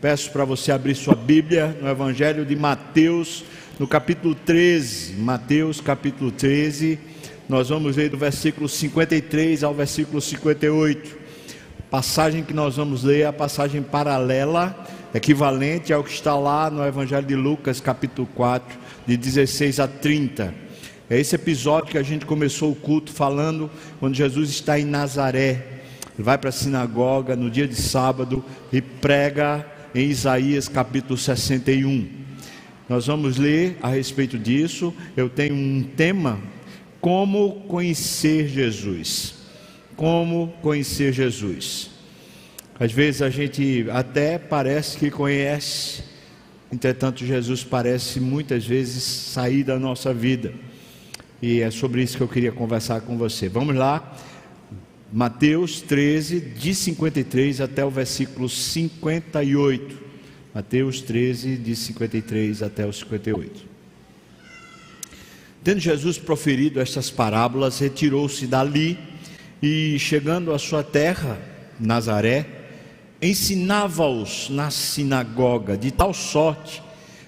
Peço para você abrir sua Bíblia no Evangelho de Mateus, no capítulo 13. Mateus, capítulo 13. Nós vamos ler do versículo 53 ao versículo 58. Passagem que nós vamos ler é a passagem paralela, equivalente ao que está lá no Evangelho de Lucas, capítulo 4, de 16 a 30. É esse episódio que a gente começou o culto falando quando Jesus está em Nazaré. Ele vai para a sinagoga no dia de sábado e prega em Isaías capítulo 61. Nós vamos ler a respeito disso. Eu tenho um tema como conhecer Jesus. Como conhecer Jesus. Às vezes a gente até parece que conhece, entretanto, Jesus parece muitas vezes sair da nossa vida. E é sobre isso que eu queria conversar com você. Vamos lá. Mateus 13, de 53 até o versículo 58. Mateus 13, de 53 até o 58. Tendo Jesus proferido estas parábolas, retirou-se dali e, chegando à sua terra, Nazaré, ensinava-os na sinagoga, de tal sorte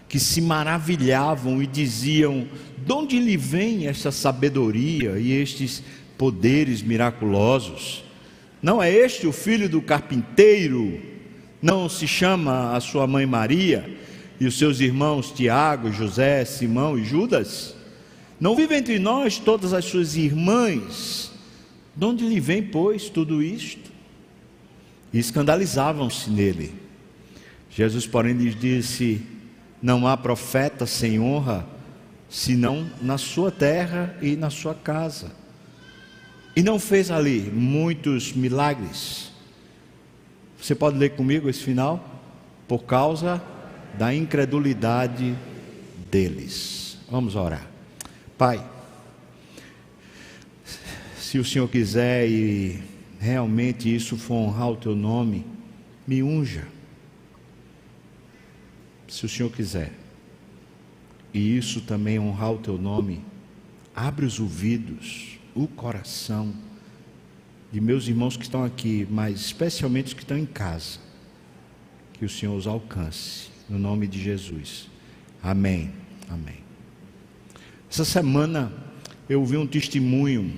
que se maravilhavam e diziam: De onde lhe vem esta sabedoria e estes poderes miraculosos? Não é este o filho do carpinteiro? Não se chama a sua mãe Maria e os seus irmãos Tiago, José, Simão e Judas? Não vive entre nós todas as suas irmãs? De onde lhe vem, pois, tudo isto? E escandalizavam-se nele. Jesus, porém, lhes disse: Não há profeta sem honra, senão na sua terra e na sua casa. E não fez ali muitos milagres. Você pode ler comigo esse final? Por causa da incredulidade deles. Vamos orar. Pai, se o Senhor quiser e realmente isso for honrar o teu nome, me unja. Se o Senhor quiser, e isso também honrar o teu nome, abre os ouvidos, o coração de meus irmãos que estão aqui, mas especialmente os que estão em casa, que o Senhor os alcance, no nome de Jesus. Amém. Amém. Essa semana eu ouvi um testemunho,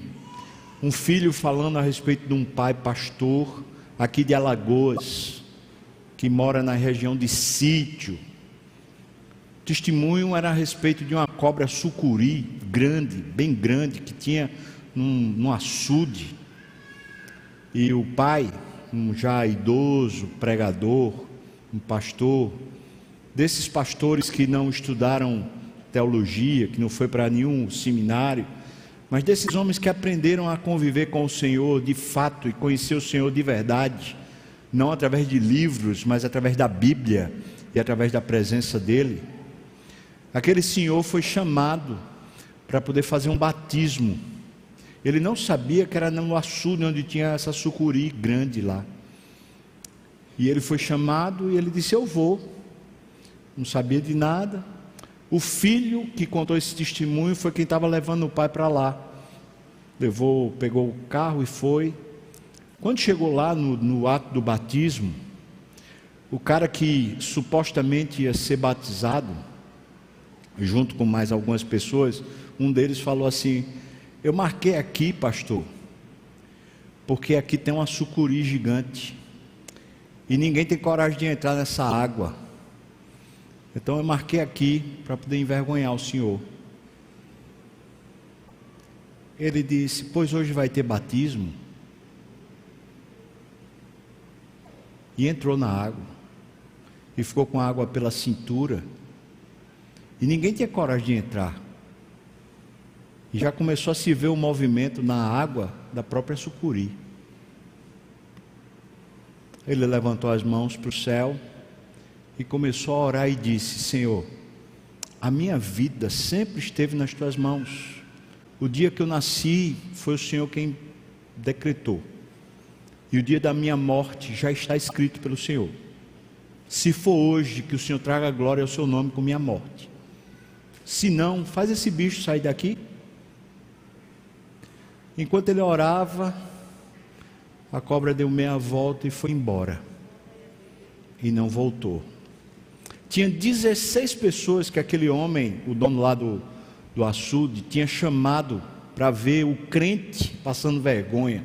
um filho falando a respeito de um pai pastor aqui de Alagoas, que mora na região de sítio. O testemunho era a respeito de uma cobra sucuri grande, bem grande, que tinha num, num açude. E o pai, um já idoso, pregador, um pastor, desses pastores que não estudaram teologia, que não foi para nenhum seminário, mas desses homens que aprenderam a conviver com o Senhor de fato e conhecer o Senhor de verdade, não através de livros, mas através da Bíblia e através da presença dele. Aquele senhor foi chamado para poder fazer um batismo. Ele não sabia que era no açude onde tinha essa sucuri grande lá. E ele foi chamado e ele disse: Eu vou. Não sabia de nada, o filho que contou esse testemunho foi quem estava levando o pai para lá. Levou, pegou o carro e foi. Quando chegou lá no, no ato do batismo, o cara que supostamente ia ser batizado, junto com mais algumas pessoas, um deles falou assim: Eu marquei aqui, pastor, porque aqui tem uma sucuri gigante e ninguém tem coragem de entrar nessa água. Então eu marquei aqui para poder envergonhar o Senhor. Ele disse: Pois hoje vai ter batismo. E entrou na água. E ficou com a água pela cintura. E ninguém tinha coragem de entrar. E já começou a se ver o movimento na água da própria sucuri. Ele levantou as mãos para o céu e começou a orar e disse: Senhor, a minha vida sempre esteve nas tuas mãos. O dia que eu nasci foi o Senhor quem decretou. E o dia da minha morte já está escrito pelo Senhor. Se for hoje, que o Senhor traga glória ao seu nome com minha morte. Se não, faz esse bicho sair daqui. Enquanto ele orava, a cobra deu meia volta e foi embora e não voltou. Tinha 16 pessoas que aquele homem, o dono lá do, do açude, tinha chamado para ver o crente passando vergonha.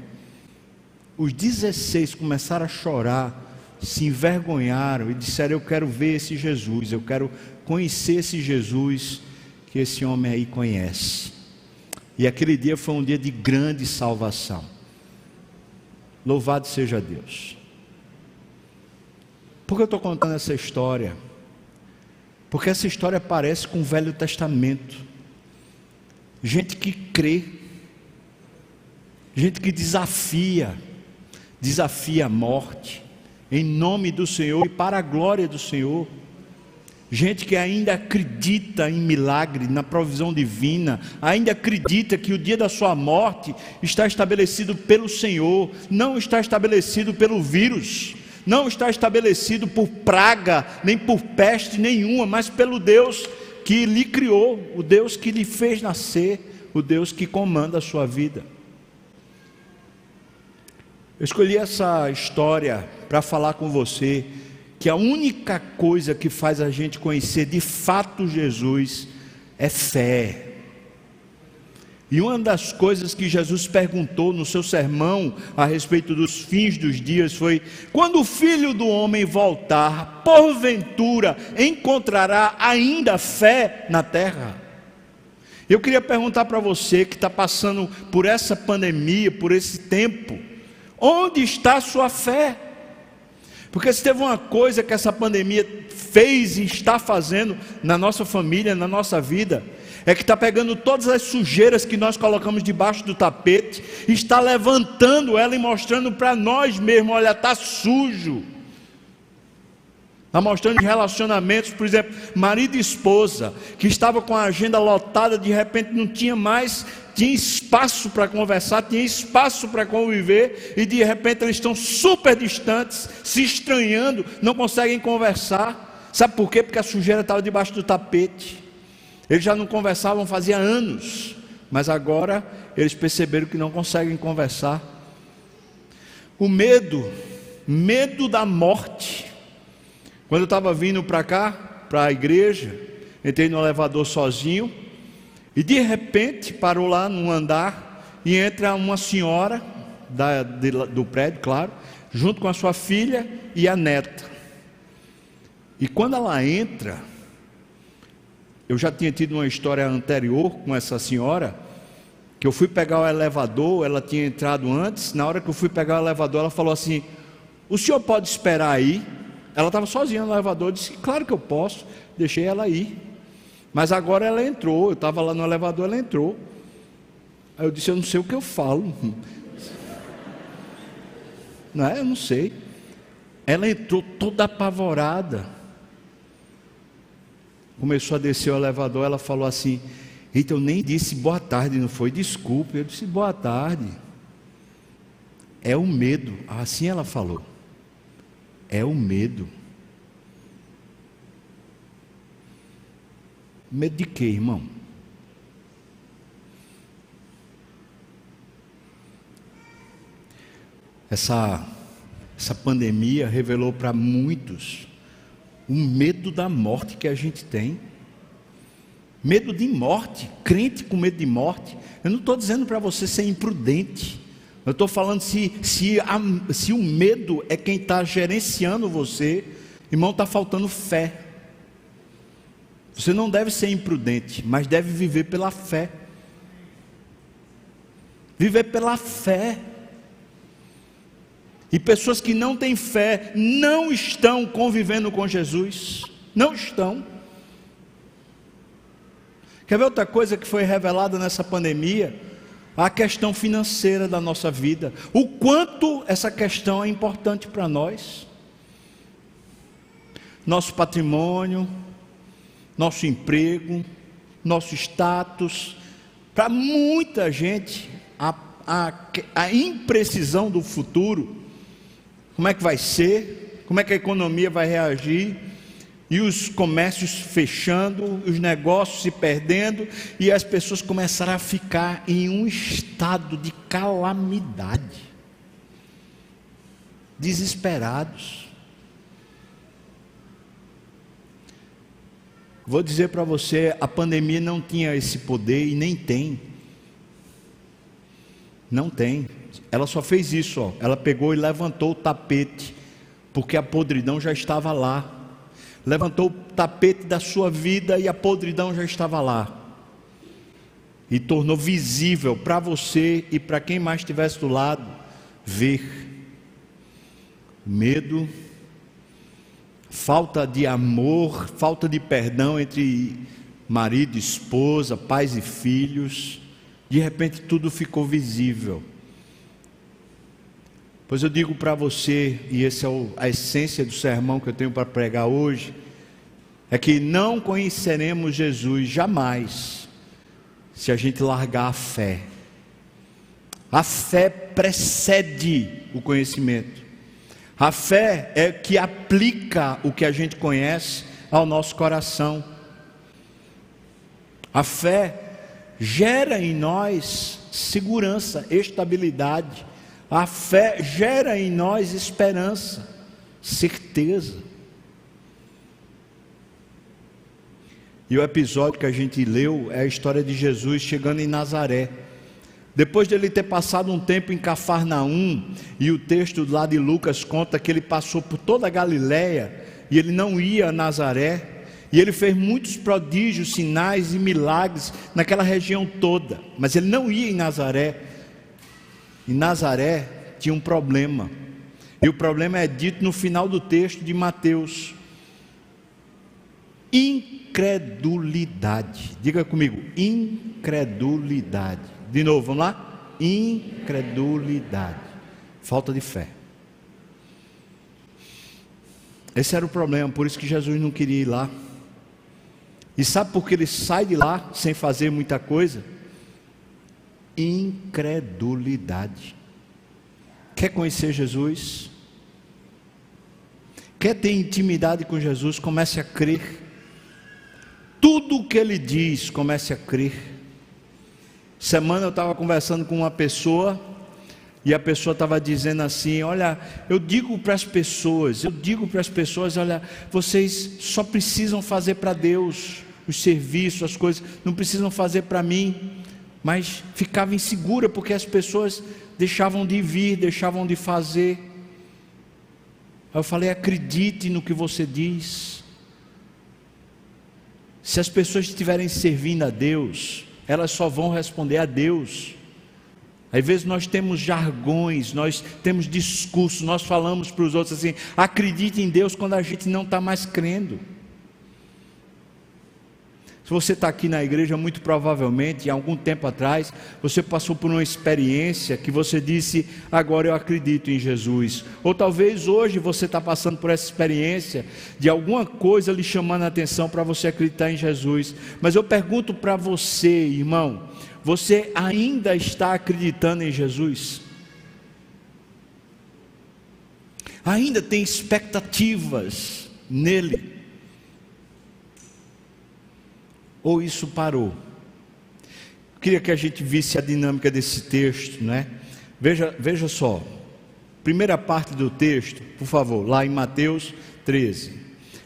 Os 16 começaram a chorar, se envergonharam e disseram: Eu quero ver esse Jesus, eu quero conhecer esse Jesus que esse homem aí conhece. E aquele dia foi um dia de grande salvação. Louvado seja Deus. Por que eu estou contando essa história? Porque essa história parece com o Velho Testamento. Gente que crê, gente que desafia, desafia a morte, em nome do Senhor e para a glória do Senhor. Gente que ainda acredita em milagre, na provisão divina, ainda acredita que o dia da sua morte está estabelecido pelo Senhor, não está estabelecido pelo vírus, não está estabelecido por praga, nem por peste nenhuma, mas pelo Deus que lhe criou, o Deus que lhe fez nascer, o Deus que comanda a sua vida. Eu escolhi essa história para falar com você que a única coisa que faz a gente conhecer de fato Jesus é fé. E uma das coisas que Jesus perguntou no seu sermão a respeito dos fins dos dias foi: quando o filho do homem voltar, porventura encontrará ainda fé na terra? Eu queria perguntar para você que está passando por essa pandemia, por esse tempo, onde está a sua fé? Porque se teve uma coisa que essa pandemia fez e está fazendo na nossa família, na nossa vida, é que está pegando todas as sujeiras que nós colocamos debaixo do tapete, está levantando ela e mostrando para nós mesmos: olha, está sujo. Está mostrando relacionamentos, por exemplo, marido e esposa, que estava com a agenda lotada, de repente não tinha mais, tinha espaço para conversar, tinha espaço para conviver, e de repente eles estão super distantes, se estranhando, não conseguem conversar. Sabe por quê? Porque a sujeira estava debaixo do tapete. Eles já não conversavam fazia anos, mas agora eles perceberam que não conseguem conversar. O medo, medo da morte, quando eu estava vindo para cá, para a igreja, entrei no elevador sozinho e de repente parou lá num andar e entra uma senhora da, de, do prédio, claro, junto com a sua filha e a neta. E quando ela entra, eu já tinha tido uma história anterior com essa senhora, que eu fui pegar o elevador, ela tinha entrado antes, na hora que eu fui pegar o elevador, ela falou assim: O senhor pode esperar aí? Ela estava sozinha no elevador, disse: Claro que eu posso, deixei ela ir. Mas agora ela entrou, eu estava lá no elevador, ela entrou. Aí eu disse: Eu não sei o que eu falo. Não é? Eu não sei. Ela entrou toda apavorada. Começou a descer o elevador, ela falou assim: Eita, eu nem disse boa tarde, não foi? Desculpe. Eu disse boa tarde. É o medo. Assim ela falou é o medo. Medo de quê, irmão? Essa, essa pandemia revelou para muitos o medo da morte que a gente tem. Medo de morte, crente com medo de morte. Eu não estou dizendo para você ser imprudente. Eu estou falando se, se, a, se o medo é quem está gerenciando você, irmão, está faltando fé. Você não deve ser imprudente, mas deve viver pela fé. Viver pela fé. E pessoas que não têm fé não estão convivendo com Jesus. Não estão. Quer ver outra coisa que foi revelada nessa pandemia? a questão financeira da nossa vida, o quanto essa questão é importante para nós. Nosso patrimônio, nosso emprego, nosso status, para muita gente, a, a, a imprecisão do futuro, como é que vai ser, como é que a economia vai reagir, e os comércios fechando, os negócios se perdendo, e as pessoas começaram a ficar em um estado de calamidade, desesperados. Vou dizer para você, a pandemia não tinha esse poder e nem tem. Não tem. Ela só fez isso, ó. Ela pegou e levantou o tapete, porque a podridão já estava lá. Levantou o tapete da sua vida e a podridão já estava lá. E tornou visível para você e para quem mais estivesse do lado ver. Medo, falta de amor, falta de perdão entre marido e esposa, pais e filhos. De repente tudo ficou visível. Pois eu digo para você, e essa é a essência do sermão que eu tenho para pregar hoje, é que não conheceremos Jesus jamais se a gente largar a fé. A fé precede o conhecimento. A fé é que aplica o que a gente conhece ao nosso coração. A fé gera em nós segurança, estabilidade. A fé gera em nós esperança, certeza. E o episódio que a gente leu é a história de Jesus chegando em Nazaré. Depois de ele ter passado um tempo em Cafarnaum, e o texto lá de Lucas conta que ele passou por toda a Galiléia e ele não ia a Nazaré, e ele fez muitos prodígios, sinais e milagres naquela região toda, mas ele não ia em Nazaré. Em Nazaré tinha um problema. E o problema é dito no final do texto de Mateus. Incredulidade. Diga comigo, incredulidade. De novo, vamos lá? Incredulidade. Falta de fé. Esse era o problema, por isso que Jesus não queria ir lá. E sabe por que ele sai de lá sem fazer muita coisa? incredulidade. Quer conhecer Jesus? Quer ter intimidade com Jesus? Comece a crer. Tudo o que ele diz, comece a crer. Semana eu estava conversando com uma pessoa e a pessoa estava dizendo assim: Olha, eu digo para as pessoas, eu digo para as pessoas: Olha, vocês só precisam fazer para Deus os serviços, as coisas, não precisam fazer para mim mas ficava insegura porque as pessoas deixavam de vir, deixavam de fazer. Aí eu falei: acredite no que você diz. Se as pessoas estiverem servindo a Deus, elas só vão responder a Deus. Às vezes nós temos jargões, nós temos discursos, nós falamos para os outros assim: acredite em Deus quando a gente não está mais crendo. Se você está aqui na igreja, muito provavelmente, há algum tempo atrás, você passou por uma experiência que você disse, agora eu acredito em Jesus. Ou talvez hoje você está passando por essa experiência de alguma coisa lhe chamando a atenção para você acreditar em Jesus. Mas eu pergunto para você, irmão, você ainda está acreditando em Jesus? Ainda tem expectativas nele? Ou isso parou? Queria que a gente visse a dinâmica desse texto, né? Veja, veja só. Primeira parte do texto, por favor, lá em Mateus 13,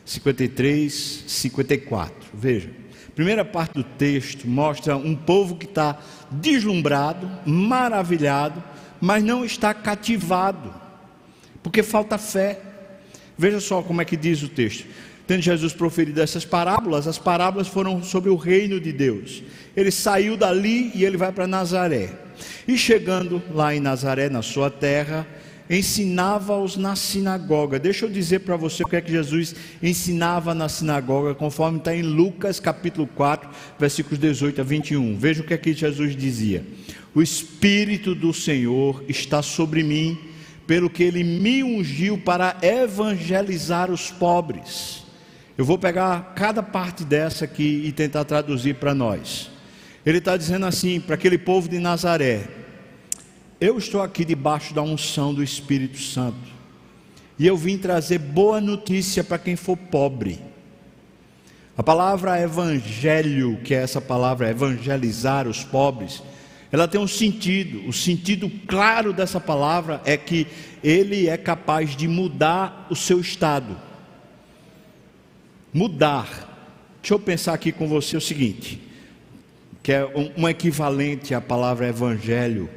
53, 54. Veja. Primeira parte do texto mostra um povo que está deslumbrado, maravilhado, mas não está cativado, porque falta fé. Veja só como é que diz o texto. Tendo Jesus proferido essas parábolas, as parábolas foram sobre o reino de Deus. Ele saiu dali e ele vai para Nazaré. E chegando lá em Nazaré, na sua terra, ensinava-os na sinagoga. Deixa eu dizer para você o que é que Jesus ensinava na sinagoga, conforme está em Lucas capítulo 4, versículos 18 a 21. Veja o que é que Jesus dizia: O Espírito do Senhor está sobre mim, pelo que ele me ungiu para evangelizar os pobres eu vou pegar cada parte dessa aqui e tentar traduzir para nós. Ele está dizendo assim para aquele povo de Nazaré: Eu estou aqui debaixo da unção do Espírito Santo, e eu vim trazer boa notícia para quem for pobre. A palavra evangelho, que é essa palavra evangelizar os pobres, ela tem um sentido. O sentido claro dessa palavra é que ele é capaz de mudar o seu estado mudar. Deixa eu pensar aqui com você o seguinte, que é um, um equivalente à palavra evangelho.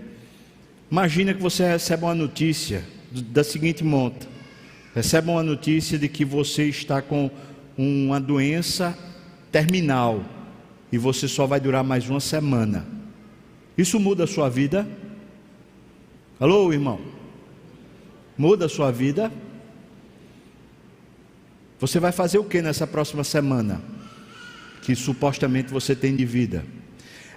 Imagina que você recebe uma notícia da seguinte monta: recebe uma notícia de que você está com uma doença terminal e você só vai durar mais uma semana. Isso muda a sua vida? Alô, irmão? Muda a sua vida? Você vai fazer o que nessa próxima semana? Que supostamente você tem de vida.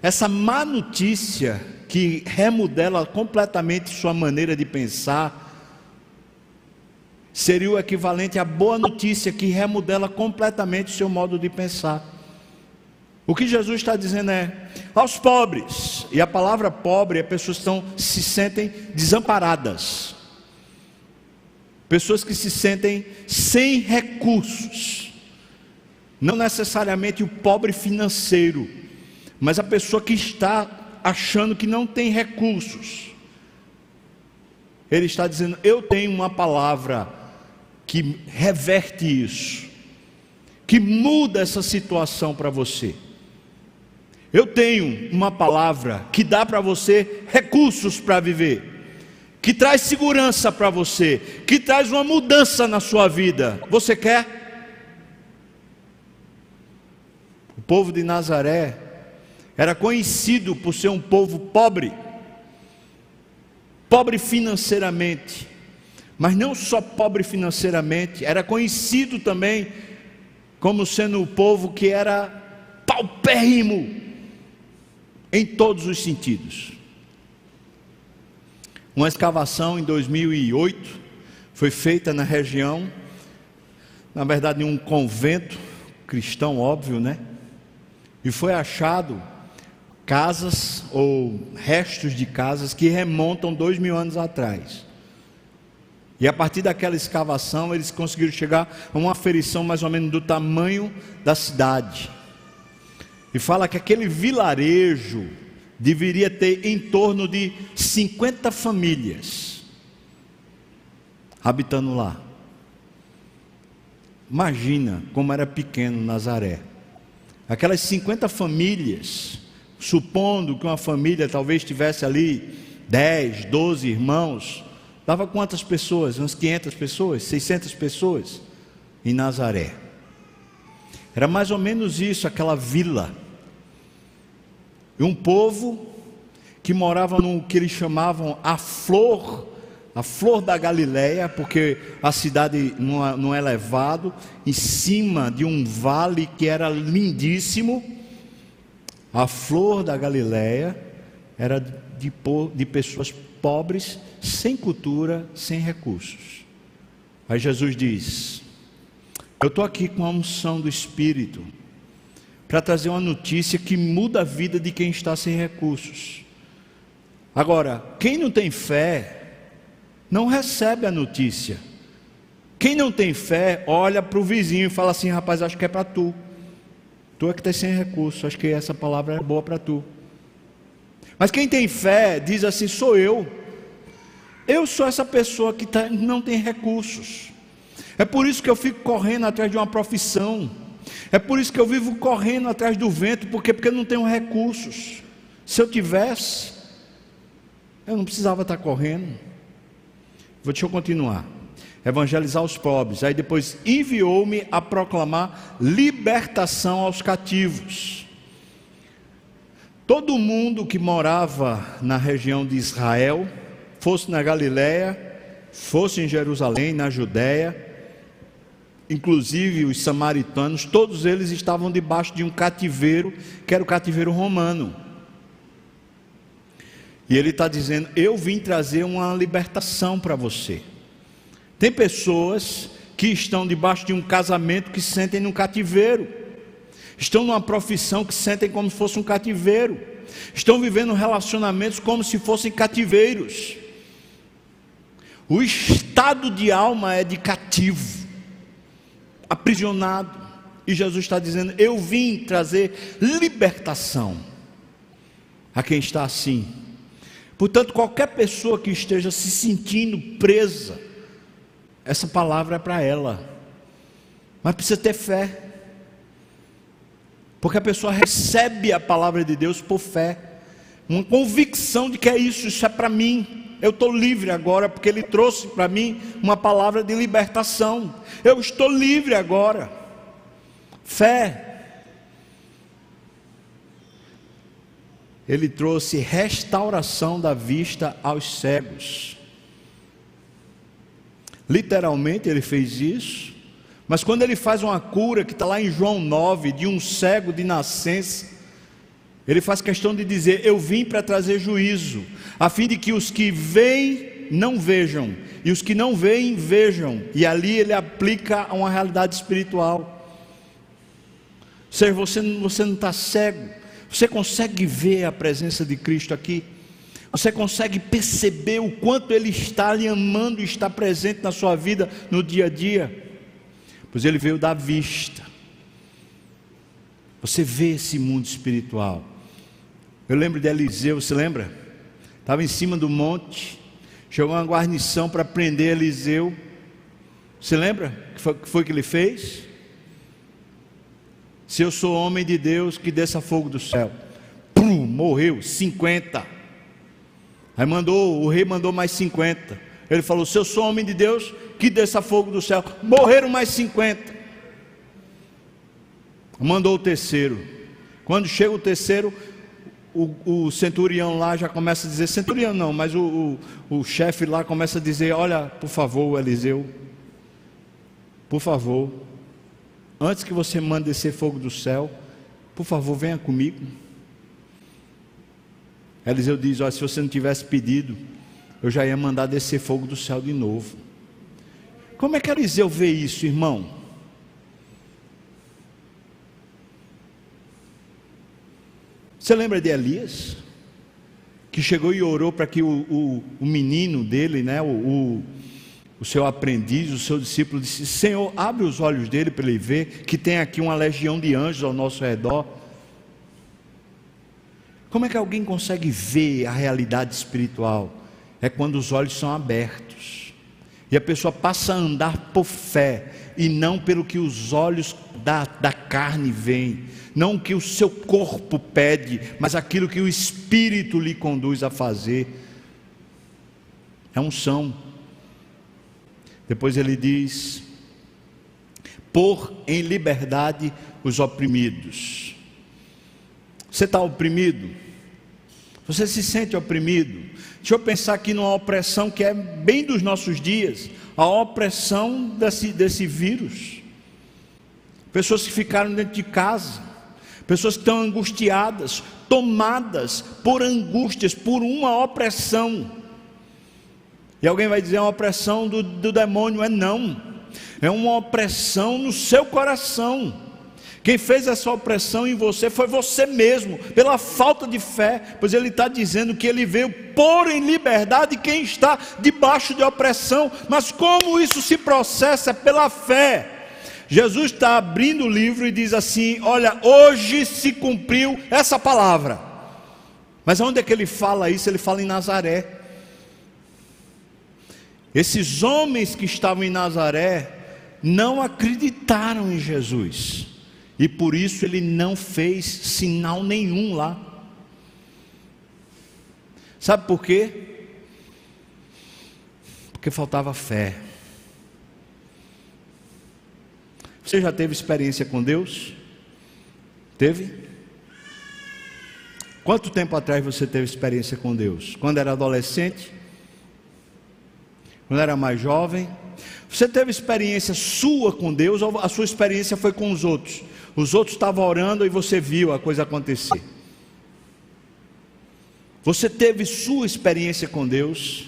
Essa má notícia que remodela completamente sua maneira de pensar, seria o equivalente à boa notícia que remodela completamente seu modo de pensar. O que Jesus está dizendo é: aos pobres, e a palavra pobre é pessoas estão, se sentem desamparadas, pessoas que se sentem sem recursos, não necessariamente o pobre financeiro, mas a pessoa que está achando que não tem recursos. Ele está dizendo: Eu tenho uma palavra que reverte isso, que muda essa situação para você. Eu tenho uma palavra que dá para você recursos para viver que traz segurança para você, que traz uma mudança na sua vida. Você quer? O povo de Nazaré era conhecido por ser um povo pobre, pobre financeiramente, mas não só pobre financeiramente, era conhecido também como sendo o povo que era paupérrimo em todos os sentidos. Uma escavação em 2008 foi feita na região, na verdade, em um convento cristão, óbvio, né? E foi achado casas ou restos de casas que remontam dois mil anos atrás. E a partir daquela escavação, eles conseguiram chegar a uma aferição mais ou menos do tamanho da cidade. E fala que aquele vilarejo deveria ter em torno de 50 famílias habitando lá. Imagina como era pequeno Nazaré. Aquelas 50 famílias, supondo que uma família talvez tivesse ali 10, 12 irmãos, dava quantas pessoas? Umas 500 pessoas, 600 pessoas em Nazaré. Era mais ou menos isso, aquela vila e um povo que morava no que eles chamavam a flor, a flor da Galileia, porque a cidade não é elevado, em cima de um vale que era lindíssimo. A flor da Galileia era de, de pessoas pobres, sem cultura, sem recursos. Aí Jesus diz: Eu estou aqui com a unção do Espírito para trazer uma notícia que muda a vida de quem está sem recursos. Agora, quem não tem fé, não recebe a notícia. Quem não tem fé, olha para o vizinho e fala assim: rapaz, acho que é para tu. Tu é que está sem recursos, acho que essa palavra é boa para tu. Mas quem tem fé diz assim: sou eu. Eu sou essa pessoa que tá, não tem recursos. É por isso que eu fico correndo atrás de uma profissão. É por isso que eu vivo correndo atrás do vento, porque porque eu não tenho recursos. Se eu tivesse, eu não precisava estar correndo. Vou deixa eu continuar. Evangelizar os pobres. Aí depois enviou-me a proclamar libertação aos cativos. Todo mundo que morava na região de Israel, fosse na Galiléia, fosse em Jerusalém, na Judéia, inclusive os samaritanos, todos eles estavam debaixo de um cativeiro, que era o cativeiro romano. E ele está dizendo: Eu vim trazer uma libertação para você. Tem pessoas que estão debaixo de um casamento que se sentem num cativeiro, estão numa profissão que se sentem como se fosse um cativeiro, estão vivendo relacionamentos como se fossem cativeiros. O estado de alma é de cativo aprisionado. E Jesus está dizendo: Eu vim trazer libertação a quem está assim. Portanto, qualquer pessoa que esteja se sentindo presa, essa palavra é para ela. Mas precisa ter fé. Porque a pessoa recebe a palavra de Deus por fé, uma convicção de que é isso, isso é para mim. Eu estou livre agora, porque Ele trouxe para mim uma palavra de libertação. Eu estou livre agora. Fé. Ele trouxe restauração da vista aos cegos. Literalmente ele fez isso. Mas quando ele faz uma cura, que está lá em João 9, de um cego de nascença, ele faz questão de dizer: Eu vim para trazer juízo, a fim de que os que veem não vejam, e os que não veem vejam. E ali ele aplica a uma realidade espiritual. Ou seja, você, você não está cego, você consegue ver a presença de Cristo aqui. Você consegue perceber o quanto Ele está lhe amando e está presente na sua vida no dia a dia? Pois Ele veio da vista. Você vê esse mundo espiritual. Eu lembro de Eliseu, você lembra? Estava em cima do monte, chegou uma guarnição para prender Eliseu. Você lembra que foi, que foi que ele fez? Se eu sou homem de Deus, que desça fogo do céu. Pum, morreu, 50. Aí mandou, o rei mandou mais 50. Ele falou: Se eu sou homem de Deus, que desça fogo do céu. Morreram mais 50. Mandou o terceiro. Quando chega o terceiro, o, o, centurião lá já começa a dizer: Centurião não, mas o, o, o chefe lá começa a dizer: Olha, por favor, Eliseu, por favor, antes que você mande descer fogo do céu, por favor, venha comigo. Eliseu diz: Olha, se você não tivesse pedido, eu já ia mandar descer fogo do céu de novo. Como é que Eliseu vê isso, irmão? Você lembra de Elias? Que chegou e orou para que o, o, o, menino dele, né, o, o seu aprendiz, o seu discípulo, disse: Senhor, abre os olhos dele para ele ver que tem aqui uma legião de anjos ao nosso redor. Como é que alguém consegue ver a realidade espiritual? É quando os olhos são abertos. E a pessoa passa a andar por fé e não pelo que os olhos da, da carne veem, não o que o seu corpo pede, mas aquilo que o Espírito lhe conduz a fazer. É um são. Depois ele diz: pôr em liberdade os oprimidos. Você está oprimido? Você se sente oprimido? Deixa eu pensar aqui numa opressão que é bem dos nossos dias a opressão desse, desse vírus. Pessoas que ficaram dentro de casa, pessoas que estão angustiadas, tomadas por angústias, por uma opressão. E alguém vai dizer: é uma opressão do, do demônio. É não, é uma opressão no seu coração. Quem fez essa opressão em você foi você mesmo, pela falta de fé, pois ele está dizendo que ele veio pôr em liberdade quem está debaixo de opressão, mas como isso se processa? Pela fé. Jesus está abrindo o livro e diz assim: Olha, hoje se cumpriu essa palavra. Mas onde é que ele fala isso? Ele fala em Nazaré. Esses homens que estavam em Nazaré não acreditaram em Jesus. E por isso ele não fez sinal nenhum lá. Sabe por quê? Porque faltava fé. Você já teve experiência com Deus? Teve? Quanto tempo atrás você teve experiência com Deus? Quando era adolescente? Quando era mais jovem? Você teve experiência sua com Deus ou a sua experiência foi com os outros? Os outros estavam orando e você viu a coisa acontecer. Você teve sua experiência com Deus,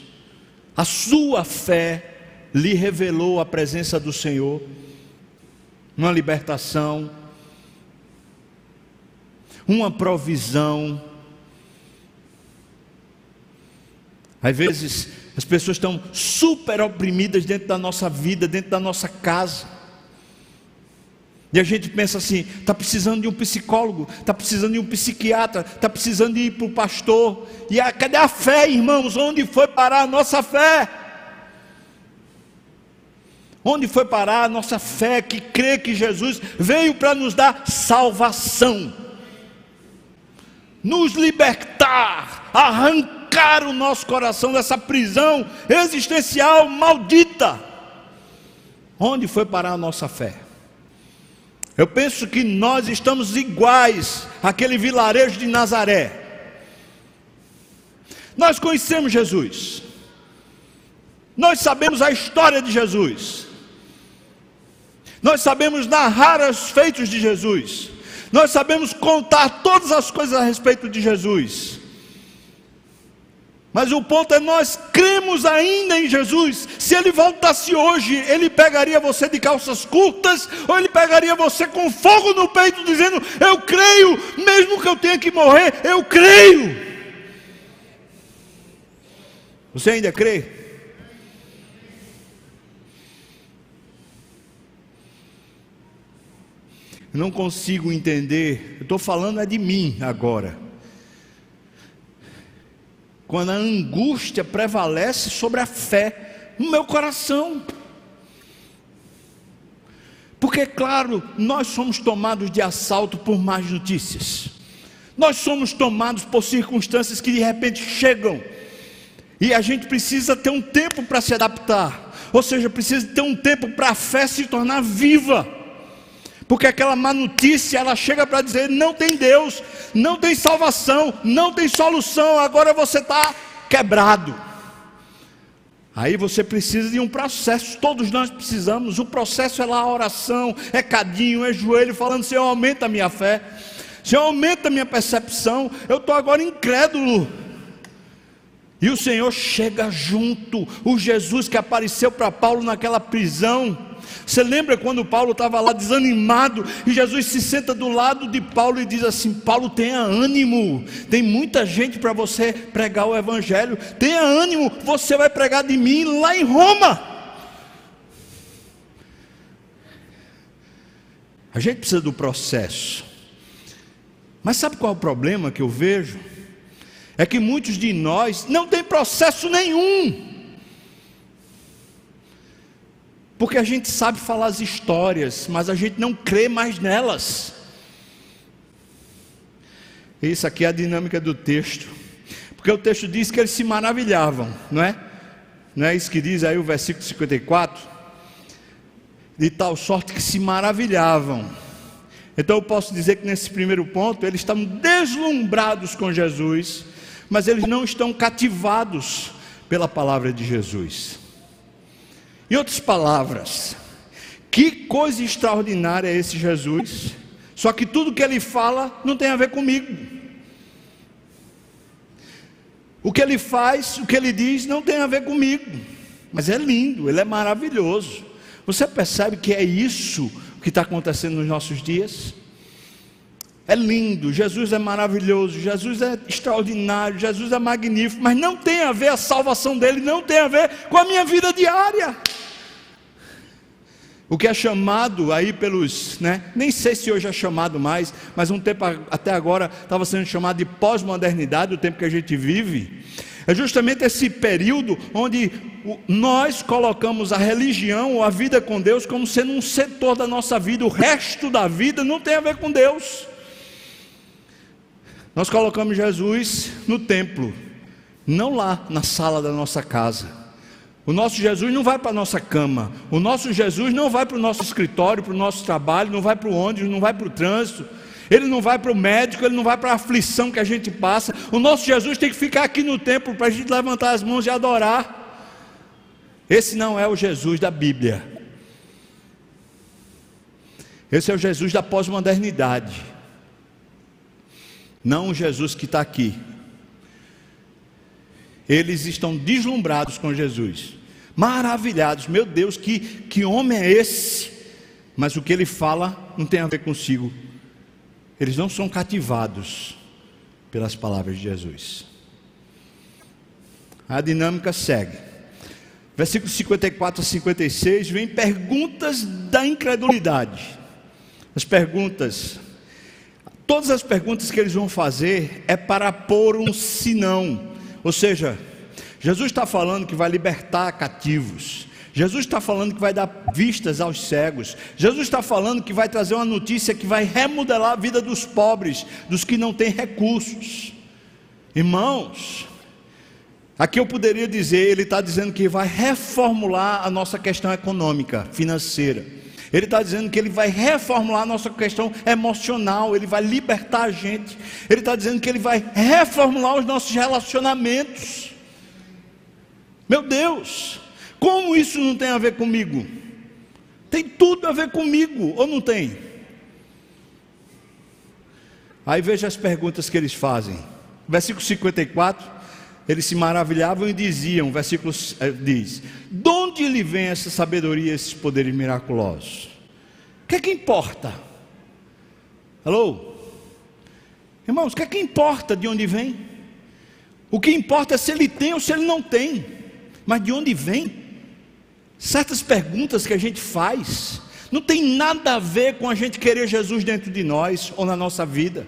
a sua fé lhe revelou a presença do Senhor, uma libertação, uma provisão. Às vezes as pessoas estão super oprimidas dentro da nossa vida, dentro da nossa casa. E a gente pensa assim: está precisando de um psicólogo, está precisando de um psiquiatra, está precisando de ir para o pastor. E a, cadê a fé, irmãos? Onde foi parar a nossa fé? Onde foi parar a nossa fé que crê que Jesus veio para nos dar salvação, nos libertar, arrancar o nosso coração dessa prisão existencial maldita? Onde foi parar a nossa fé? Eu penso que nós estamos iguais àquele vilarejo de Nazaré. Nós conhecemos Jesus, nós sabemos a história de Jesus, nós sabemos narrar os feitos de Jesus, nós sabemos contar todas as coisas a respeito de Jesus. Mas o ponto é nós cremos ainda em Jesus. Se ele voltasse hoje, ele pegaria você de calças curtas, ou ele pegaria você com fogo no peito, dizendo: Eu creio, mesmo que eu tenha que morrer, eu creio. Você ainda crê? Eu não consigo entender, eu estou falando é de mim agora quando a angústia prevalece sobre a fé no meu coração. Porque, claro, nós somos tomados de assalto por más notícias, nós somos tomados por circunstâncias que de repente chegam, e a gente precisa ter um tempo para se adaptar, ou seja, precisa ter um tempo para a fé se tornar viva porque aquela má notícia ela chega para dizer: não tem Deus, não tem salvação, não tem solução, agora você está quebrado. Aí você precisa de um processo, todos nós precisamos. O processo é lá a oração, é cadinho, é joelho, falando: Senhor, aumenta a minha fé, Senhor, aumenta a minha percepção. Eu estou agora incrédulo. E o Senhor chega junto, o Jesus que apareceu para Paulo naquela prisão você lembra quando Paulo estava lá desanimado e Jesus se senta do lado de Paulo e diz assim: Paulo, tenha ânimo, tem muita gente para você pregar o Evangelho, tenha ânimo, você vai pregar de mim lá em Roma. A gente precisa do processo, mas sabe qual é o problema que eu vejo? É que muitos de nós não tem processo nenhum. Porque a gente sabe falar as histórias, mas a gente não crê mais nelas. Isso aqui é a dinâmica do texto. Porque o texto diz que eles se maravilhavam, não é? Não é isso que diz aí o versículo 54? De tal sorte que se maravilhavam. Então eu posso dizer que nesse primeiro ponto eles estão deslumbrados com Jesus, mas eles não estão cativados pela palavra de Jesus. Em outras palavras, que coisa extraordinária é esse Jesus, só que tudo que ele fala não tem a ver comigo. O que ele faz, o que ele diz, não tem a ver comigo, mas é lindo, ele é maravilhoso. Você percebe que é isso que está acontecendo nos nossos dias? É lindo, Jesus é maravilhoso, Jesus é extraordinário, Jesus é magnífico, mas não tem a ver a salvação dele, não tem a ver com a minha vida diária. O que é chamado aí pelos, né, nem sei se hoje é chamado mais, mas um tempo até agora estava sendo chamado de pós-modernidade, o tempo que a gente vive, é justamente esse período onde nós colocamos a religião ou a vida com Deus como sendo um setor da nossa vida, o resto da vida não tem a ver com Deus. Nós colocamos Jesus no templo, não lá na sala da nossa casa. O nosso Jesus não vai para a nossa cama. O nosso Jesus não vai para o nosso escritório, para o nosso trabalho, não vai para o ônibus, não vai para o trânsito. Ele não vai para o médico, ele não vai para a aflição que a gente passa. O nosso Jesus tem que ficar aqui no templo para a gente levantar as mãos e adorar. Esse não é o Jesus da Bíblia. Esse é o Jesus da pós-modernidade. Não o Jesus que está aqui, eles estão deslumbrados com Jesus, maravilhados. Meu Deus, que, que homem é esse? Mas o que ele fala não tem a ver consigo. Eles não são cativados pelas palavras de Jesus. A dinâmica segue. Versículos 54 a 56 vem perguntas da incredulidade. As perguntas, todas as perguntas que eles vão fazer é para pôr um sinão ou seja, Jesus está falando que vai libertar cativos. Jesus está falando que vai dar vistas aos cegos. Jesus está falando que vai trazer uma notícia que vai remodelar a vida dos pobres, dos que não têm recursos. Irmãos, aqui eu poderia dizer, ele está dizendo que vai reformular a nossa questão econômica, financeira. Ele está dizendo que ele vai reformular a nossa questão emocional, ele vai libertar a gente. Ele está dizendo que ele vai reformular os nossos relacionamentos. Meu Deus, como isso não tem a ver comigo? Tem tudo a ver comigo, ou não tem? Aí veja as perguntas que eles fazem. Versículo 54, eles se maravilhavam e diziam, versículo eh, diz: onde lhe vem essa sabedoria, esses poderes miraculosos? O que é que importa? Alô? Irmãos, o que é que importa de onde vem? O que importa é se ele tem ou se ele não tem. Mas de onde vem? certas perguntas que a gente faz não tem nada a ver com a gente querer Jesus dentro de nós ou na nossa vida.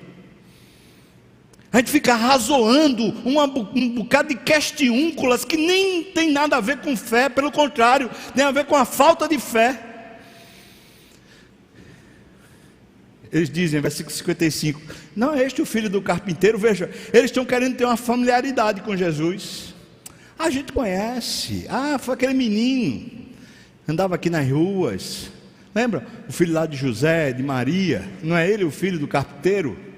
A gente fica razoando uma, um bocado de questiúnculas que nem tem nada a ver com fé, pelo contrário, tem a ver com a falta de fé. Eles dizem, versículo 55, não é este o filho do carpinteiro? Veja, eles estão querendo ter uma familiaridade com Jesus. A gente conhece, ah, foi aquele menino, andava aqui nas ruas. Lembra? O filho lá de José, de Maria, não é ele o filho do carpinteiro?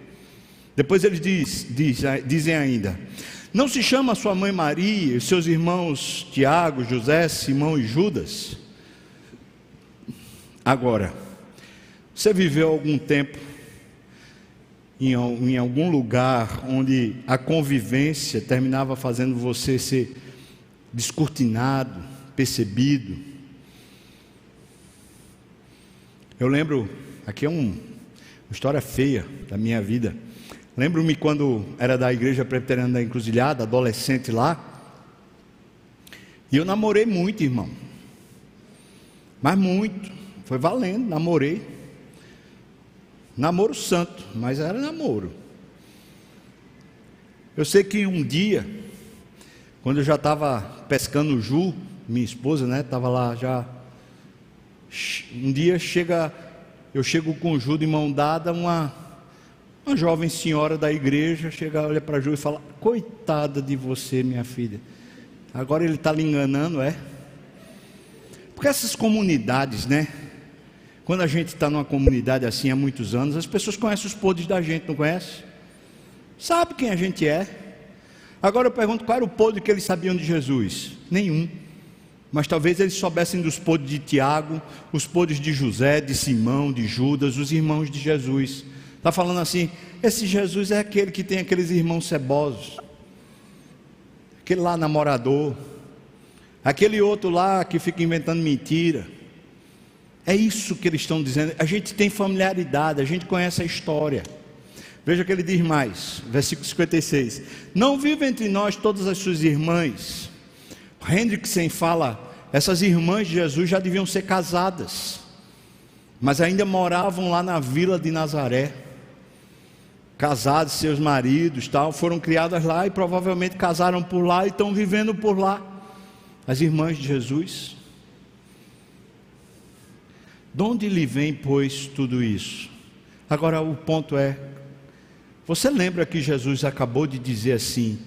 Depois eles diz, diz, dizem ainda: Não se chama sua mãe Maria seus irmãos Tiago, José, Simão e Judas? Agora, você viveu algum tempo em, em algum lugar onde a convivência terminava fazendo você ser descortinado, percebido? Eu lembro, aqui é um, uma história feia da minha vida. Lembro-me quando era da igreja preteriana da encruzilhada, adolescente lá. E eu namorei muito, irmão. Mas muito. Foi valendo, namorei. Namoro santo, mas era namoro. Eu sei que um dia, quando eu já estava pescando Ju, minha esposa, né, estava lá já um dia chega, eu chego com o Ju de mão dada, uma, uma jovem senhora da igreja chega, olha para Ju e fala: Coitada de você, minha filha. Agora ele está lhe enganando, é? Porque essas comunidades, né? Quando a gente está numa comunidade assim há muitos anos, as pessoas conhecem os podres da gente, não conhece? Sabe quem a gente é? Agora eu pergunto qual era o podre que eles sabiam de Jesus? Nenhum mas talvez eles soubessem dos podres de Tiago, os podres de José, de Simão, de Judas, os irmãos de Jesus. Está falando assim: esse Jesus é aquele que tem aqueles irmãos cebosos, aquele lá namorador, aquele outro lá que fica inventando mentira. É isso que eles estão dizendo. A gente tem familiaridade, a gente conhece a história. Veja o que ele diz mais, versículo 56. Não vive entre nós todas as suas irmãs. Hendrickson fala essas irmãs de Jesus já deviam ser casadas, mas ainda moravam lá na vila de Nazaré. Casados, seus maridos, tal, foram criadas lá e provavelmente casaram por lá e estão vivendo por lá. As irmãs de Jesus. De onde lhe vem, pois, tudo isso? Agora o ponto é: você lembra que Jesus acabou de dizer assim: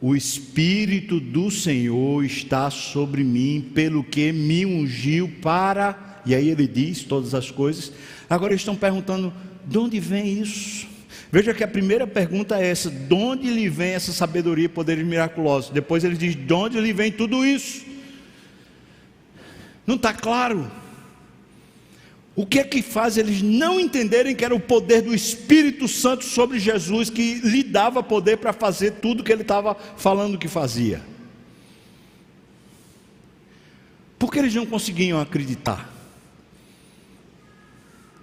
o Espírito do Senhor está sobre mim, pelo que me ungiu para. E aí ele diz todas as coisas. Agora estão perguntando: de onde vem isso? Veja que a primeira pergunta é essa: de onde lhe vem essa sabedoria e poderes miraculosos? Depois ele diz: de onde lhe vem tudo isso? Não está claro. O que é que faz eles não entenderem que era o poder do Espírito Santo sobre Jesus que lhe dava poder para fazer tudo que ele estava falando que fazia? Porque eles não conseguiam acreditar.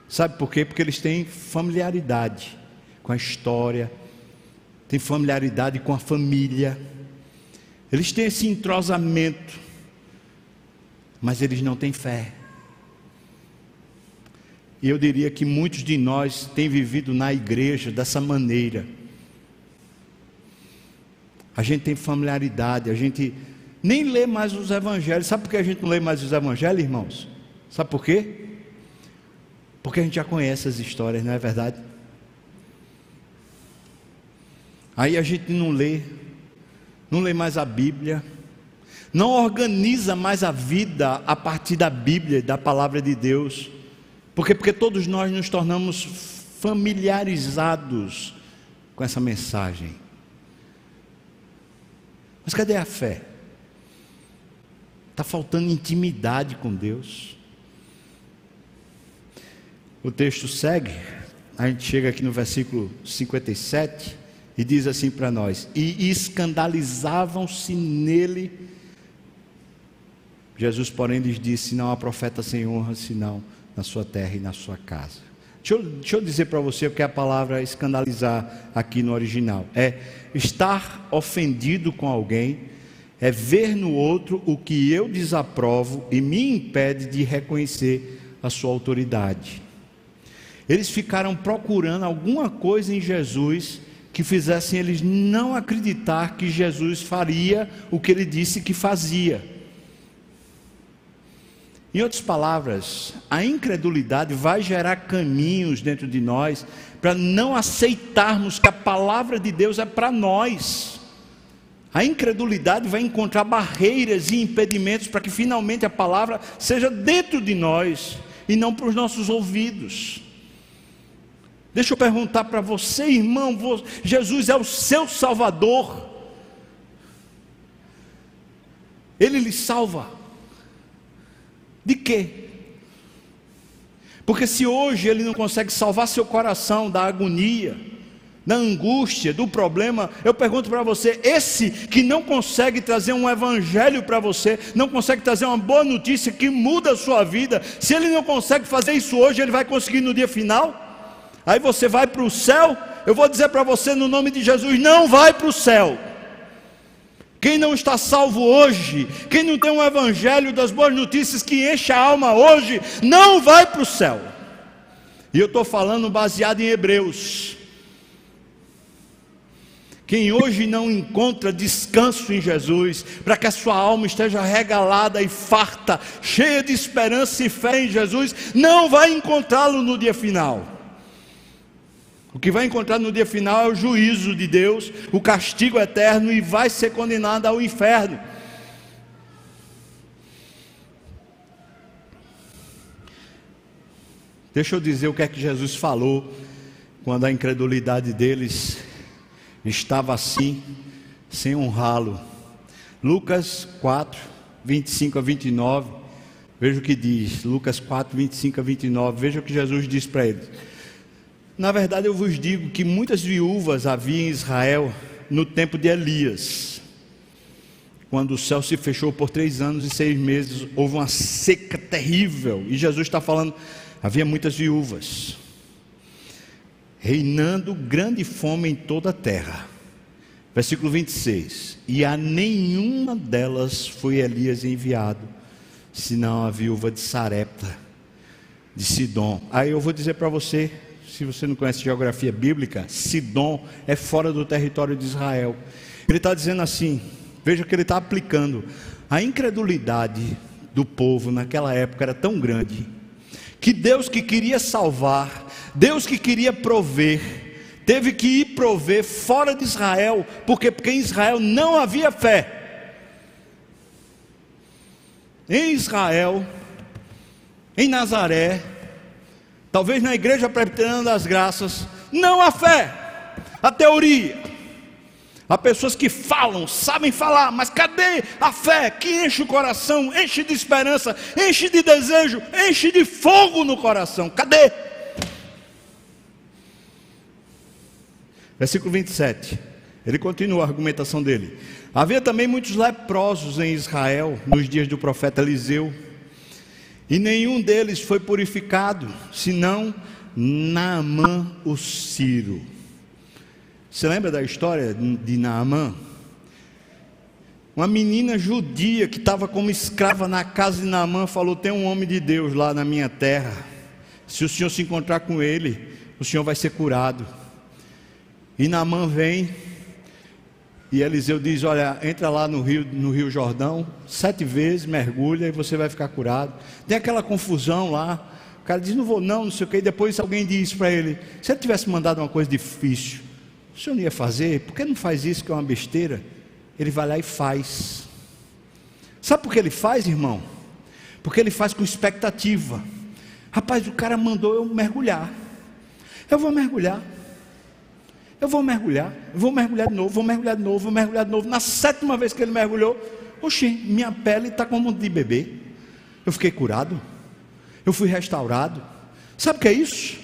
Sabe por quê? Porque eles têm familiaridade com a história, têm familiaridade com a família, eles têm esse entrosamento, mas eles não têm fé. E eu diria que muitos de nós têm vivido na igreja dessa maneira. A gente tem familiaridade, a gente nem lê mais os evangelhos. Sabe por que a gente não lê mais os evangelhos, irmãos? Sabe por quê? Porque a gente já conhece as histórias, não é verdade? Aí a gente não lê, não lê mais a Bíblia, não organiza mais a vida a partir da Bíblia, da palavra de Deus. Por quê? Porque todos nós nos tornamos familiarizados com essa mensagem. Mas cadê a fé? Está faltando intimidade com Deus. O texto segue, a gente chega aqui no versículo 57 e diz assim para nós: E escandalizavam-se nele. Jesus, porém, lhes disse: Não há profeta sem honra, senão na sua terra e na sua casa. Deixa eu, deixa eu dizer para você o que é a palavra escandalizar aqui no original: é estar ofendido com alguém, é ver no outro o que eu desaprovo e me impede de reconhecer a sua autoridade. Eles ficaram procurando alguma coisa em Jesus que fizessem eles não acreditar que Jesus faria o que ele disse que fazia. Em outras palavras, a incredulidade vai gerar caminhos dentro de nós para não aceitarmos que a palavra de Deus é para nós. A incredulidade vai encontrar barreiras e impedimentos para que finalmente a palavra seja dentro de nós e não para os nossos ouvidos. Deixa eu perguntar para você, irmão: Jesus é o seu Salvador, Ele lhe salva. De quê? Porque se hoje ele não consegue salvar seu coração da agonia, da angústia, do problema, eu pergunto para você: esse que não consegue trazer um evangelho para você, não consegue trazer uma boa notícia que muda a sua vida, se ele não consegue fazer isso hoje, ele vai conseguir no dia final? Aí você vai para o céu? Eu vou dizer para você no nome de Jesus: não vai para o céu. Quem não está salvo hoje, quem não tem um evangelho das boas notícias que enche a alma hoje, não vai para o céu. E eu estou falando baseado em Hebreus. Quem hoje não encontra descanso em Jesus, para que a sua alma esteja regalada e farta, cheia de esperança e fé em Jesus, não vai encontrá-lo no dia final. O que vai encontrar no dia final é o juízo de Deus, o castigo eterno e vai ser condenado ao inferno. Deixa eu dizer o que é que Jesus falou quando a incredulidade deles estava assim, sem honrá-lo. Lucas 4, 25 a 29. Veja o que diz. Lucas 4, 25 a 29. Veja o que Jesus diz para eles. Na verdade, eu vos digo que muitas viúvas havia em Israel no tempo de Elias. Quando o céu se fechou por três anos e seis meses, houve uma seca terrível. E Jesus está falando, havia muitas viúvas, reinando grande fome em toda a terra. Versículo 26: E a nenhuma delas foi Elias enviado, senão a viúva de Sarepta, de Sidom. Aí eu vou dizer para você, se você não conhece geografia bíblica, Sidom é fora do território de Israel. Ele está dizendo assim: veja que ele está aplicando. A incredulidade do povo naquela época era tão grande, que Deus que queria salvar, Deus que queria prover, teve que ir prover fora de Israel, porque, porque em Israel não havia fé. Em Israel, em Nazaré, talvez na igreja presbiteriana das graças, não há fé, a teoria. Há pessoas que falam, sabem falar, mas cadê a fé que enche o coração, enche de esperança, enche de desejo, enche de fogo no coração? Cadê? Versículo 27. Ele continua a argumentação dele. Havia também muitos leprosos em Israel nos dias do profeta Eliseu e nenhum deles foi purificado, senão Naamã o Ciro. Você lembra da história de Naamã? Uma menina judia que estava como escrava na casa de Naamã falou: Tem um homem de Deus lá na minha terra. Se o senhor se encontrar com ele, o senhor vai ser curado. E Naamã vem E Eliseu diz: Olha, entra lá no rio, no rio Jordão, sete vezes, mergulha e você vai ficar curado. Tem aquela confusão lá. O cara diz: Não vou, não, não sei o que. E depois alguém diz para ele: Se ele tivesse mandado uma coisa difícil, o senhor não ia fazer? Por que não faz isso que é uma besteira? Ele vai lá e faz. Sabe por que ele faz, irmão? Porque ele faz com expectativa. Rapaz, o cara mandou eu mergulhar. Eu vou mergulhar. Eu vou mergulhar, vou mergulhar de novo, vou mergulhar de novo, vou mergulhar de novo. Na sétima vez que ele mergulhou, oxi, minha pele está como de bebê. Eu fiquei curado, eu fui restaurado. Sabe o que é isso?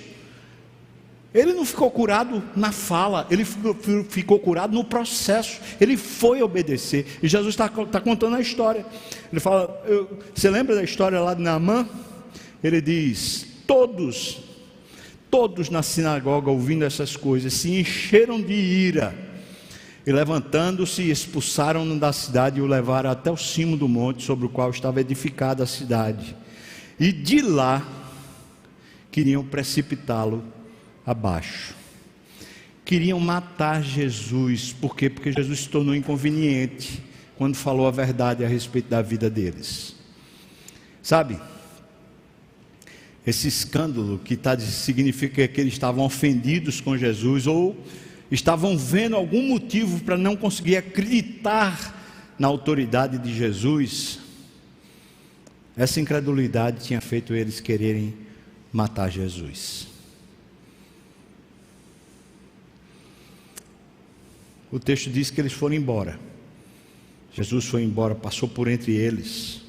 Ele não ficou curado na fala, ele ficou, curado no processo. Ele foi obedecer. E Jesus está tá contando a história. Ele fala: eu, Você lembra da história lá de Naamã? Ele diz: Todos Todos na sinagoga, ouvindo essas coisas, se encheram de ira e, levantando-se, expulsaram-no da cidade e o levaram até o cimo do monte sobre o qual estava edificada a cidade. E de lá queriam precipitá-lo abaixo. Queriam matar Jesus, por quê? Porque Jesus se tornou inconveniente quando falou a verdade a respeito da vida deles. Sabe? Esse escândalo que tá, significa que eles estavam ofendidos com Jesus ou estavam vendo algum motivo para não conseguir acreditar na autoridade de Jesus. Essa incredulidade tinha feito eles quererem matar Jesus. O texto diz que eles foram embora. Jesus foi embora, passou por entre eles.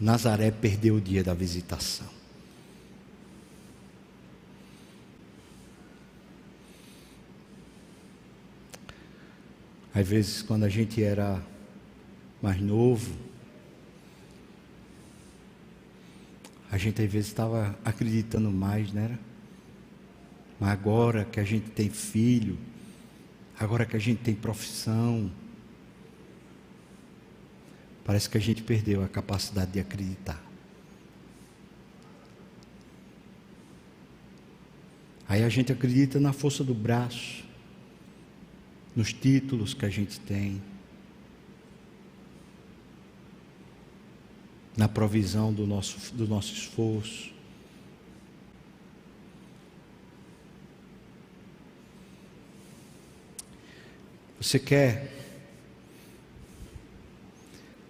Nazaré perdeu o dia da visitação. Às vezes, quando a gente era mais novo, a gente às vezes estava acreditando mais, né? Mas agora que a gente tem filho, agora que a gente tem profissão, Parece que a gente perdeu a capacidade de acreditar. Aí a gente acredita na força do braço, nos títulos que a gente tem, na provisão do nosso, do nosso esforço. Você quer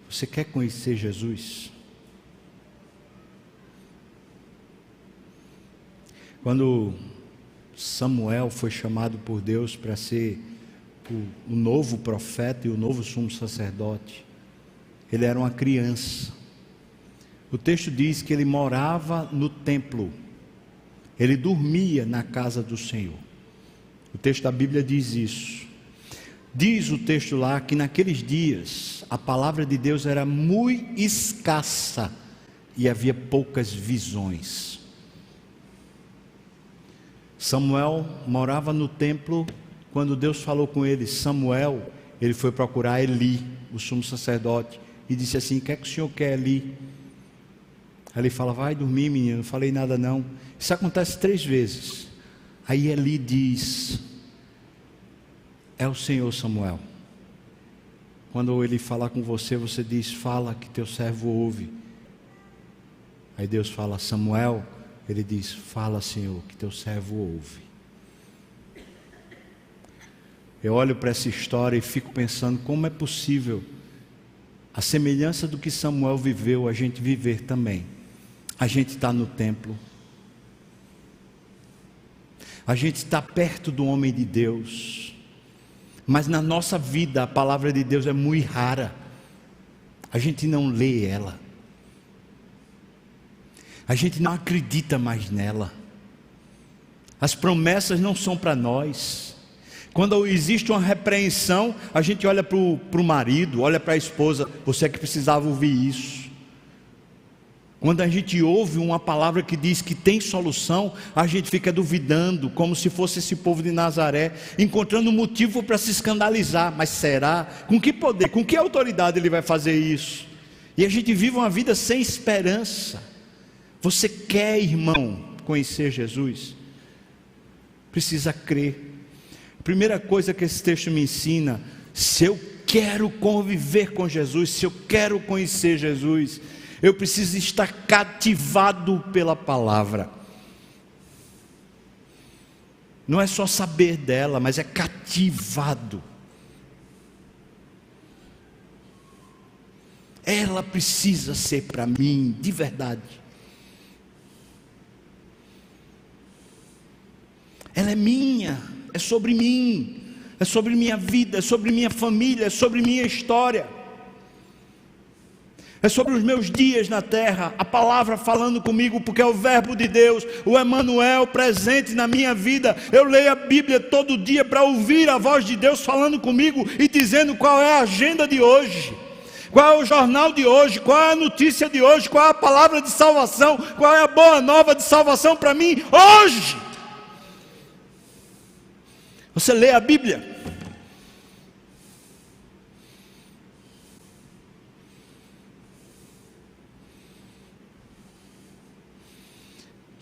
você quer conhecer Jesus? Quando Samuel foi chamado por Deus para ser o, novo profeta e o novo sumo sacerdote, ele era uma criança. O texto diz que ele morava no templo, ele dormia na casa do Senhor. O texto da Bíblia diz isso. Diz o texto lá que naqueles dias a palavra de Deus era muito escassa e havia poucas visões. Samuel morava no templo quando Deus falou com ele, Samuel, ele foi procurar Eli, o sumo sacerdote, e disse assim: O que é que o senhor quer, Eli? Aí ele fala: Vai dormir, menino, não falei nada não. Isso acontece três vezes. Aí Eli diz: é o Senhor Samuel. Quando ele falar com você, você diz: Fala que teu servo ouve. Aí Deus fala: Samuel. Ele diz: Fala, Senhor, que teu servo ouve. Eu olho para essa história e fico pensando como é possível a semelhança do que Samuel viveu, a gente viver também. A gente está no templo, a gente está perto do homem de Deus, mas na nossa vida a palavra de Deus é muito rara. A gente não lê ela. A gente não acredita mais nela. As promessas não são para nós. Quando existe uma repreensão, a gente olha para o marido, olha para a esposa, você é que precisava ouvir isso. Quando a gente ouve uma palavra que diz que tem solução, a gente fica duvidando, como se fosse esse povo de Nazaré, encontrando motivo para se escandalizar. Mas será? Com que poder, com que autoridade ele vai fazer isso? E a gente vive uma vida sem esperança. Você quer, irmão, conhecer Jesus? Precisa crer. A primeira coisa que esse texto me ensina, se eu quero conviver com Jesus, se eu quero conhecer Jesus, eu preciso estar cativado pela palavra. Não é só saber dela, mas é cativado. Ela precisa ser para mim, de verdade. Ela é minha, é sobre mim, é sobre minha vida, é sobre minha família, é sobre minha história. É sobre os meus dias na terra, a palavra falando comigo, porque é o Verbo de Deus, o Emanuel presente na minha vida. Eu leio a Bíblia todo dia para ouvir a voz de Deus falando comigo e dizendo qual é a agenda de hoje, qual é o jornal de hoje, qual é a notícia de hoje, qual é a palavra de salvação, qual é a boa nova de salvação para mim hoje. Você lê a Bíblia.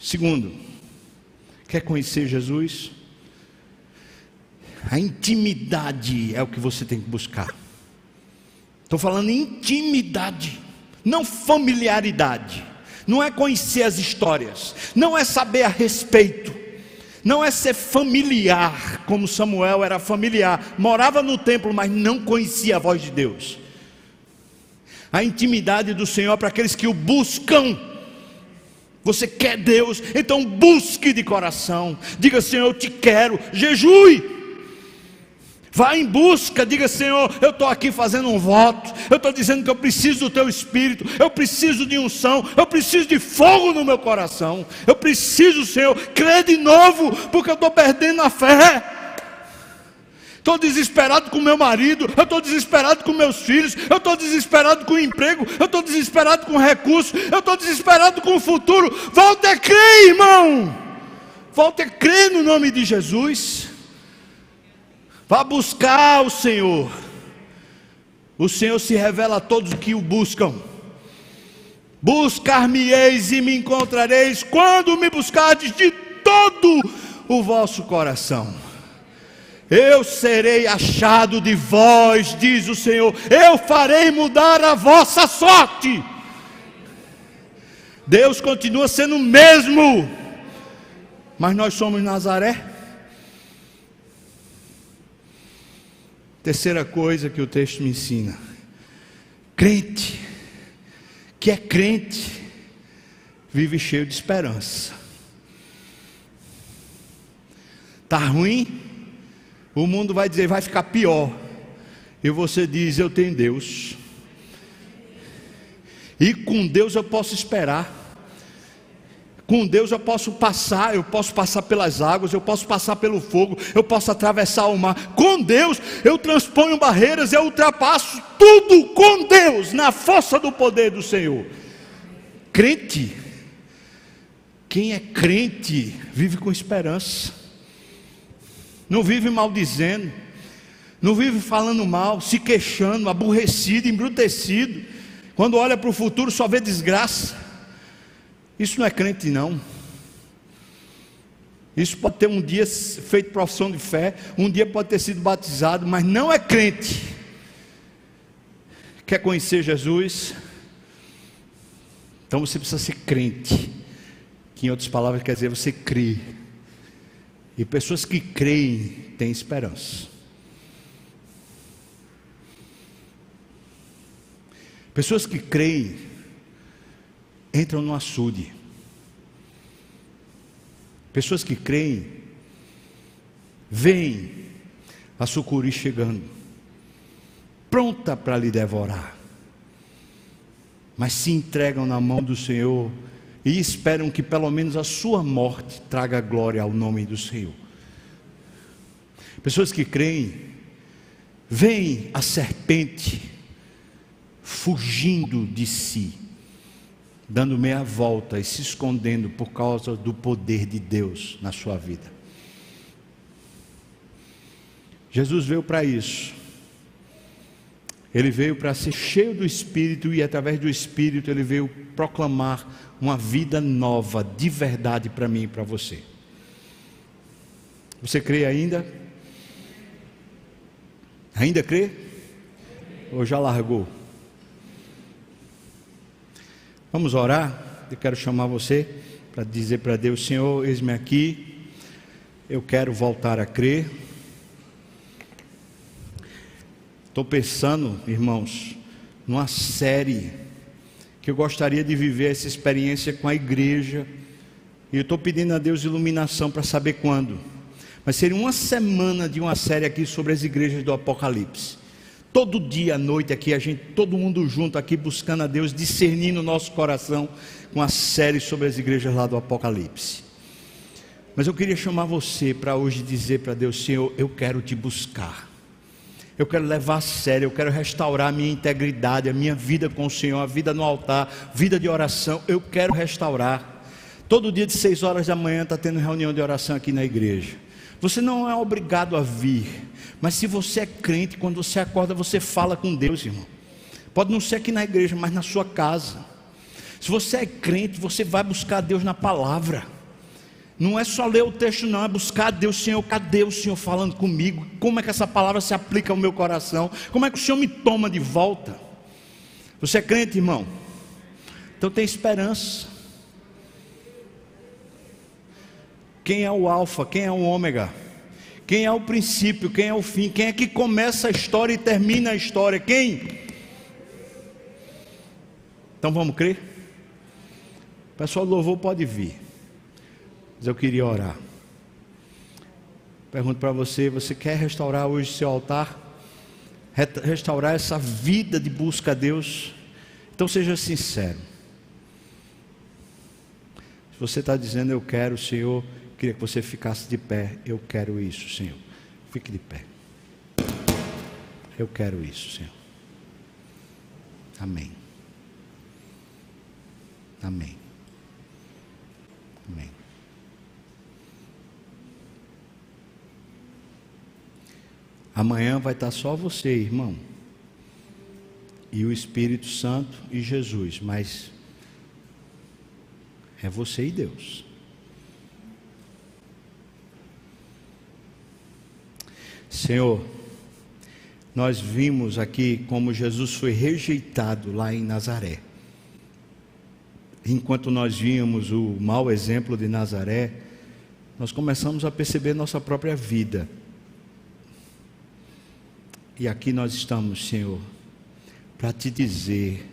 Segundo, quer conhecer Jesus? A intimidade é o que você tem que buscar. Estou falando intimidade, não familiaridade. Não é conhecer as histórias, não é saber a respeito, não é ser familiar, como Samuel era familiar, morava no templo, mas não conhecia a voz de Deus. A intimidade do Senhor para aqueles que o buscam você quer Deus, então busque de coração. Diga, Senhor, eu te quero. Jejue. Vá em busca, diga Senhor, eu estou aqui fazendo um voto, eu estou dizendo que eu preciso do teu espírito, eu preciso de unção, eu preciso de fogo no meu coração, eu preciso, Senhor, crer de novo, porque eu estou perdendo a fé estou desesperado com meu marido, eu estou desesperado com meus filhos, eu estou desesperado com o emprego, eu estou desesperado com recursos, eu estou desesperado com o futuro. Volte a crer, irmão. Volte a crer no nome de Jesus. Vá buscar o Senhor. O Senhor se revela a todos que o buscam. Buscar-me-eis e me encontrareis quando me buscardes de todo o vosso coração. Eu serei achado de vós, diz o Senhor, eu farei mudar a vossa sorte. Deus continua sendo o mesmo, mas nós somos Nazaré. Terceira coisa que o texto me ensina: crente, que é crente, vive cheio de esperança. Está ruim? O mundo vai dizer, vai ficar pior. E você diz, eu tenho Deus. E com Deus eu posso esperar. Com Deus eu posso passar, eu posso passar pelas águas, eu posso passar pelo fogo, eu posso atravessar o mar. Com Deus eu transponho barreiras, eu ultrapasso tudo com Deus, na força do poder do Senhor. Crente, quem é crente vive com esperança não vive maldizendo, não vive falando mal, se queixando, aborrecido, embrutecido. Quando olha para o futuro só vê desgraça. Isso não é crente, não. Isso pode ter um dia feito profissão de fé, um dia pode ter sido batizado, mas não é crente. Quer conhecer Jesus? Então você precisa ser crente. Que em outras palavras quer dizer você crê. E pessoas que creem têm esperança. Pessoas que creem entram no açude. Pessoas que creem veem a sucuri chegando, pronta para lhe devorar, mas se entregam na mão do Senhor e esperam que pelo menos a sua morte traga glória ao nome do Senhor. Pessoas que creem, veem a serpente fugindo de si, dando meia volta e se escondendo por causa do poder de Deus na sua vida. Jesus veio para isso. Ele veio para ser cheio do Espírito e através do Espírito ele veio proclamar uma vida nova, de verdade para mim e para você. Você crê ainda? Ainda crê? Ou já largou? Vamos orar? Eu quero chamar você para dizer para Deus: Senhor, eis-me aqui, eu quero voltar a crer. Estou pensando, irmãos, numa série que eu gostaria de viver essa experiência com a igreja. E eu estou pedindo a Deus iluminação para saber quando. Mas seria uma semana de uma série aqui sobre as igrejas do Apocalipse. Todo dia à noite aqui, a gente, todo mundo junto aqui buscando a Deus, discernindo o nosso coração com a série sobre as igrejas lá do Apocalipse. Mas eu queria chamar você para hoje dizer para Deus, Senhor, eu quero te buscar. Eu quero levar a sério, eu quero restaurar a minha integridade, a minha vida com o Senhor, a vida no altar, vida de oração, eu quero restaurar. Todo dia de seis horas da manhã está tendo reunião de oração aqui na igreja. Você não é obrigado a vir, mas se você é crente, quando você acorda, você fala com Deus, irmão. Pode não ser aqui na igreja, mas na sua casa. Se você é crente, você vai buscar Deus na palavra. Não é só ler o texto, não, é buscar Deus, Senhor, cadê o Senhor falando comigo? Como é que essa palavra se aplica ao meu coração? Como é que o Senhor me toma de volta? Você é crente, irmão? Então tem esperança. Quem é o Alfa? Quem é o Ômega? Quem é o princípio? Quem é o fim? Quem é que começa a história e termina a história? Quem? Então vamos crer? O pessoal do louvor pode vir. Mas eu queria orar. Pergunto para você: você quer restaurar hoje seu altar? Restaurar essa vida de busca a Deus? Então seja sincero. Se você está dizendo eu quero, Senhor, Queria que você ficasse de pé. Eu quero isso, Senhor. Fique de pé. Eu quero isso, Senhor. Amém. Amém. Amém. Amanhã vai estar só você, irmão. E o Espírito Santo e Jesus, mas é você e Deus. Senhor, nós vimos aqui como Jesus foi rejeitado lá em Nazaré. Enquanto nós víamos o mau exemplo de Nazaré, nós começamos a perceber nossa própria vida. E aqui nós estamos, Senhor, para te dizer,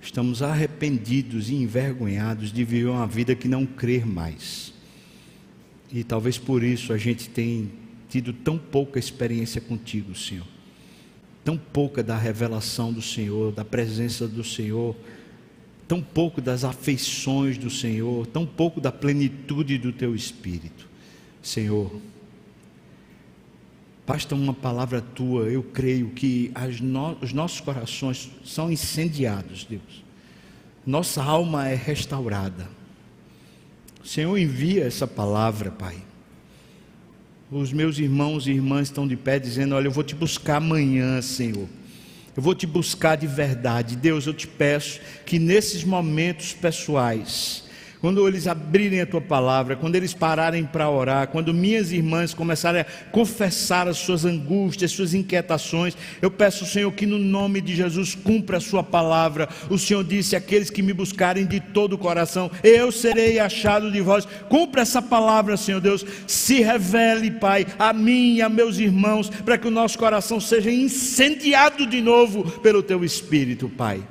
estamos arrependidos e envergonhados de viver uma vida que não crer mais. E talvez por isso a gente tenha tido tão pouca experiência contigo, Senhor. Tão pouca da revelação do Senhor, da presença do Senhor, tão pouco das afeições do Senhor, tão pouco da plenitude do teu espírito. Senhor, basta uma palavra tua, eu creio que no, os nossos corações são incendiados, Deus. Nossa alma é restaurada. O Senhor envia essa palavra, Pai os meus irmãos e irmãs estão de pé dizendo: Olha, eu vou te buscar amanhã, Senhor. Eu vou te buscar de verdade. Deus, eu te peço que nesses momentos pessoais, quando eles abrirem a tua palavra, quando eles pararem para orar, quando minhas irmãs começarem a confessar as suas angústias, as suas inquietações, eu peço, Senhor, que no nome de Jesus cumpra a sua palavra. O Senhor disse: aqueles que me buscarem de todo o coração, eu serei achado de vós. Cumpra essa palavra, Senhor Deus. Se revele, Pai, a mim e a meus irmãos, para que o nosso coração seja incendiado de novo pelo teu Espírito, Pai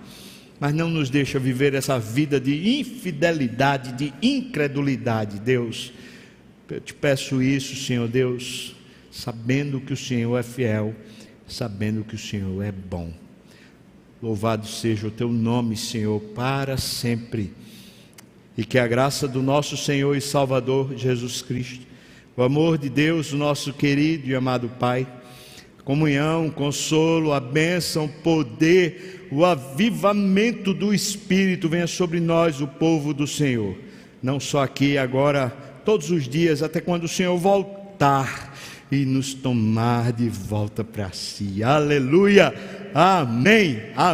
mas não nos deixa viver essa vida de infidelidade, de incredulidade, Deus. Eu te peço isso, Senhor Deus, sabendo que o Senhor é fiel, sabendo que o Senhor é bom. Louvado seja o teu nome, Senhor, para sempre. E que a graça do nosso Senhor e Salvador Jesus Cristo, o amor de Deus, o nosso querido e amado Pai, comunhão, consolo, a bênção, poder, o avivamento do Espírito venha sobre nós, o povo do Senhor. Não só aqui, agora, todos os dias, até quando o Senhor voltar e nos tomar de volta para si. Aleluia. Amém. Amém.